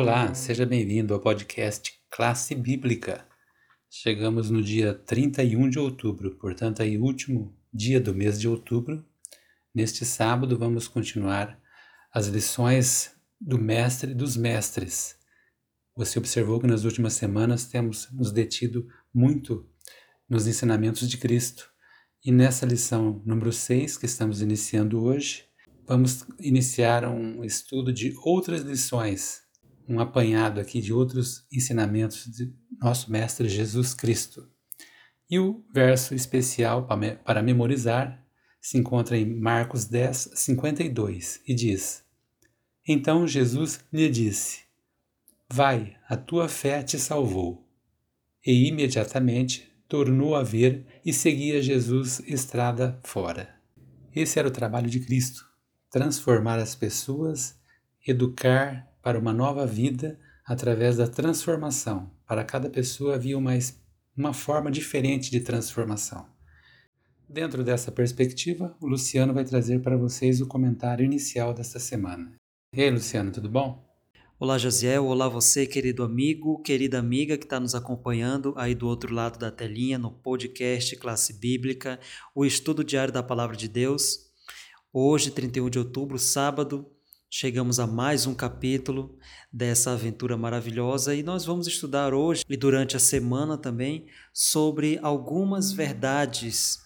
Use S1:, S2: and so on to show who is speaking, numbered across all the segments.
S1: Olá, seja bem-vindo ao podcast Classe Bíblica. Chegamos no dia 31 de outubro, portanto, aí último dia do mês de outubro. Neste sábado vamos continuar as lições do mestre dos mestres. Você observou que nas últimas semanas temos nos detido muito nos ensinamentos de Cristo. E nessa lição número 6, que estamos iniciando hoje, vamos iniciar um estudo de outras lições, um apanhado aqui de outros ensinamentos de nosso Mestre Jesus Cristo. E o verso especial para memorizar se encontra em Marcos 10, 52 e diz: Então Jesus lhe disse: Vai, a tua fé te salvou. E imediatamente tornou a ver e seguia Jesus estrada fora. Esse era o trabalho de Cristo transformar as pessoas, educar para uma nova vida através da transformação. Para cada pessoa havia uma, uma forma diferente de transformação. Dentro dessa perspectiva, o Luciano vai trazer para vocês o comentário inicial desta semana. E aí, Luciano, tudo bom?
S2: Olá, Josiel. Olá, você, querido amigo, querida amiga que está nos acompanhando aí do outro lado da telinha no podcast Classe Bíblica, o estudo diário da Palavra de Deus. Hoje, 31 de outubro, sábado, chegamos a mais um capítulo dessa aventura maravilhosa e nós vamos estudar hoje e durante a semana também sobre algumas verdades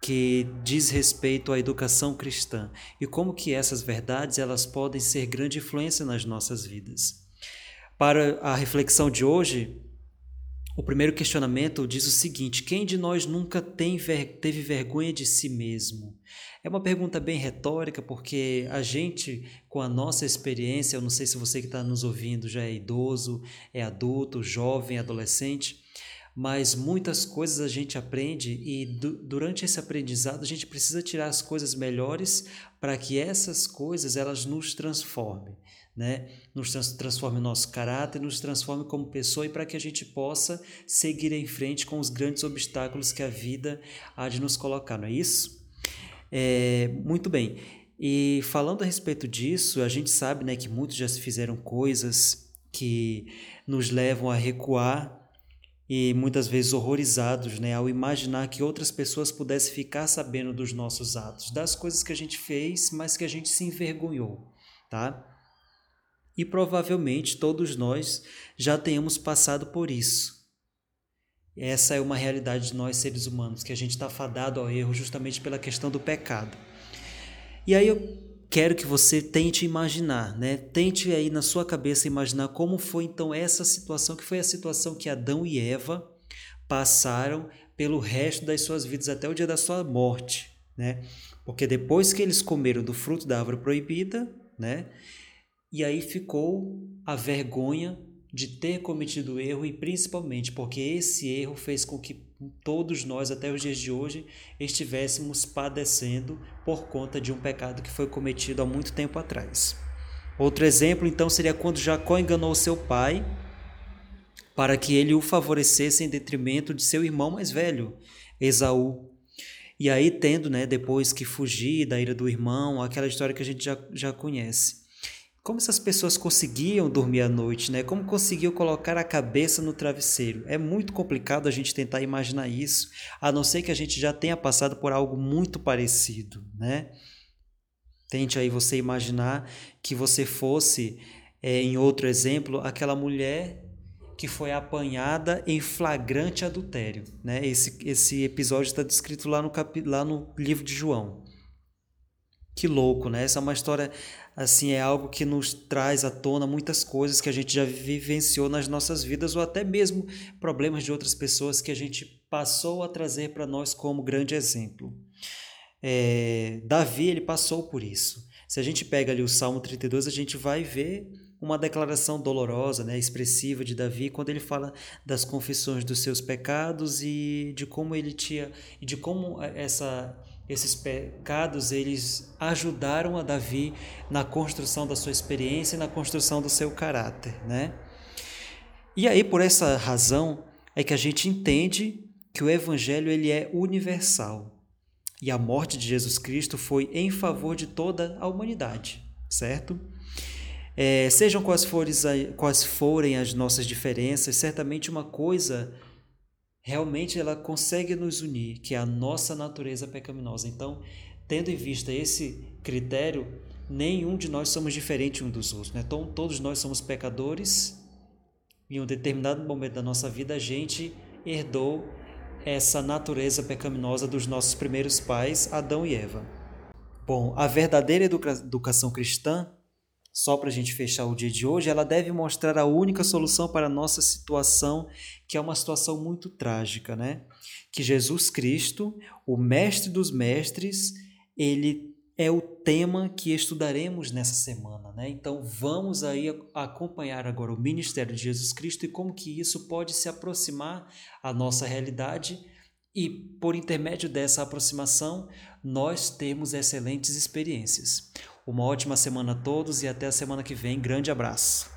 S2: que diz respeito à educação cristã e como que essas verdades elas podem ser grande influência nas nossas vidas. Para a reflexão de hoje, o primeiro questionamento diz o seguinte: quem de nós nunca ver, teve vergonha de si mesmo? É uma pergunta bem retórica, porque a gente, com a nossa experiência, eu não sei se você que está nos ouvindo já é idoso, é adulto, jovem, adolescente, mas muitas coisas a gente aprende e du durante esse aprendizado a gente precisa tirar as coisas melhores para que essas coisas elas nos transformem né? nos transforme o nosso caráter, nos transforme como pessoa e para que a gente possa seguir em frente com os grandes obstáculos que a vida há de nos colocar, não é isso? É, muito bem. E falando a respeito disso, a gente sabe né, que muitos já se fizeram coisas que nos levam a recuar e muitas vezes horrorizados né, ao imaginar que outras pessoas pudessem ficar sabendo dos nossos atos, das coisas que a gente fez, mas que a gente se envergonhou. Tá? E provavelmente todos nós já tenhamos passado por isso. Essa é uma realidade de nós seres humanos, que a gente está fadado ao erro justamente pela questão do pecado. E aí eu quero que você tente imaginar, né? Tente aí na sua cabeça imaginar como foi então essa situação, que foi a situação que Adão e Eva passaram pelo resto das suas vidas até o dia da sua morte, né? Porque depois que eles comeram do fruto da árvore proibida, né? E aí ficou a vergonha de ter cometido erro e principalmente porque esse erro fez com que todos nós até os dias de hoje estivéssemos padecendo por conta de um pecado que foi cometido há muito tempo atrás. Outro exemplo então seria quando Jacó enganou seu pai para que ele o favorecesse em detrimento de seu irmão mais velho, Esaú. E aí tendo, né, depois que fugir da ira do irmão, aquela história que a gente já, já conhece. Como essas pessoas conseguiam dormir à noite, né? Como conseguiam colocar a cabeça no travesseiro? É muito complicado a gente tentar imaginar isso, a não ser que a gente já tenha passado por algo muito parecido, né? Tente aí você imaginar que você fosse, é, em outro exemplo, aquela mulher que foi apanhada em flagrante adultério, né? Esse, esse episódio está descrito lá no, cap... lá no livro de João. Que louco, né? Essa é uma história assim é algo que nos traz à tona muitas coisas que a gente já vivenciou nas nossas vidas ou até mesmo problemas de outras pessoas que a gente passou a trazer para nós como grande exemplo. É, Davi ele passou por isso. Se a gente pega ali o Salmo 32, a gente vai ver uma declaração dolorosa, né, expressiva de Davi, quando ele fala das confissões dos seus pecados e de como ele tinha e de como essa esses pecados eles ajudaram a Davi na construção da sua experiência e na construção do seu caráter, né? E aí por essa razão é que a gente entende que o evangelho ele é universal. E a morte de Jesus Cristo foi em favor de toda a humanidade, certo? É, sejam quais, fores, quais forem as nossas diferenças, certamente uma coisa realmente ela consegue nos unir, que é a nossa natureza pecaminosa. Então, tendo em vista esse critério, nenhum de nós somos diferente um dos outros. Né? Então, todos nós somos pecadores. Em um determinado momento da nossa vida, a gente herdou essa natureza pecaminosa dos nossos primeiros pais, Adão e Eva. Bom, a verdadeira educação cristã, só para a gente fechar o dia de hoje, ela deve mostrar a única solução para a nossa situação, que é uma situação muito trágica, né? Que Jesus Cristo, o Mestre dos Mestres, ele é o tema que estudaremos nessa semana, né? Então vamos aí acompanhar agora o ministério de Jesus Cristo e como que isso pode se aproximar à nossa realidade e por intermédio dessa aproximação nós temos excelentes experiências. Uma ótima semana a todos e até a semana que vem. Grande abraço.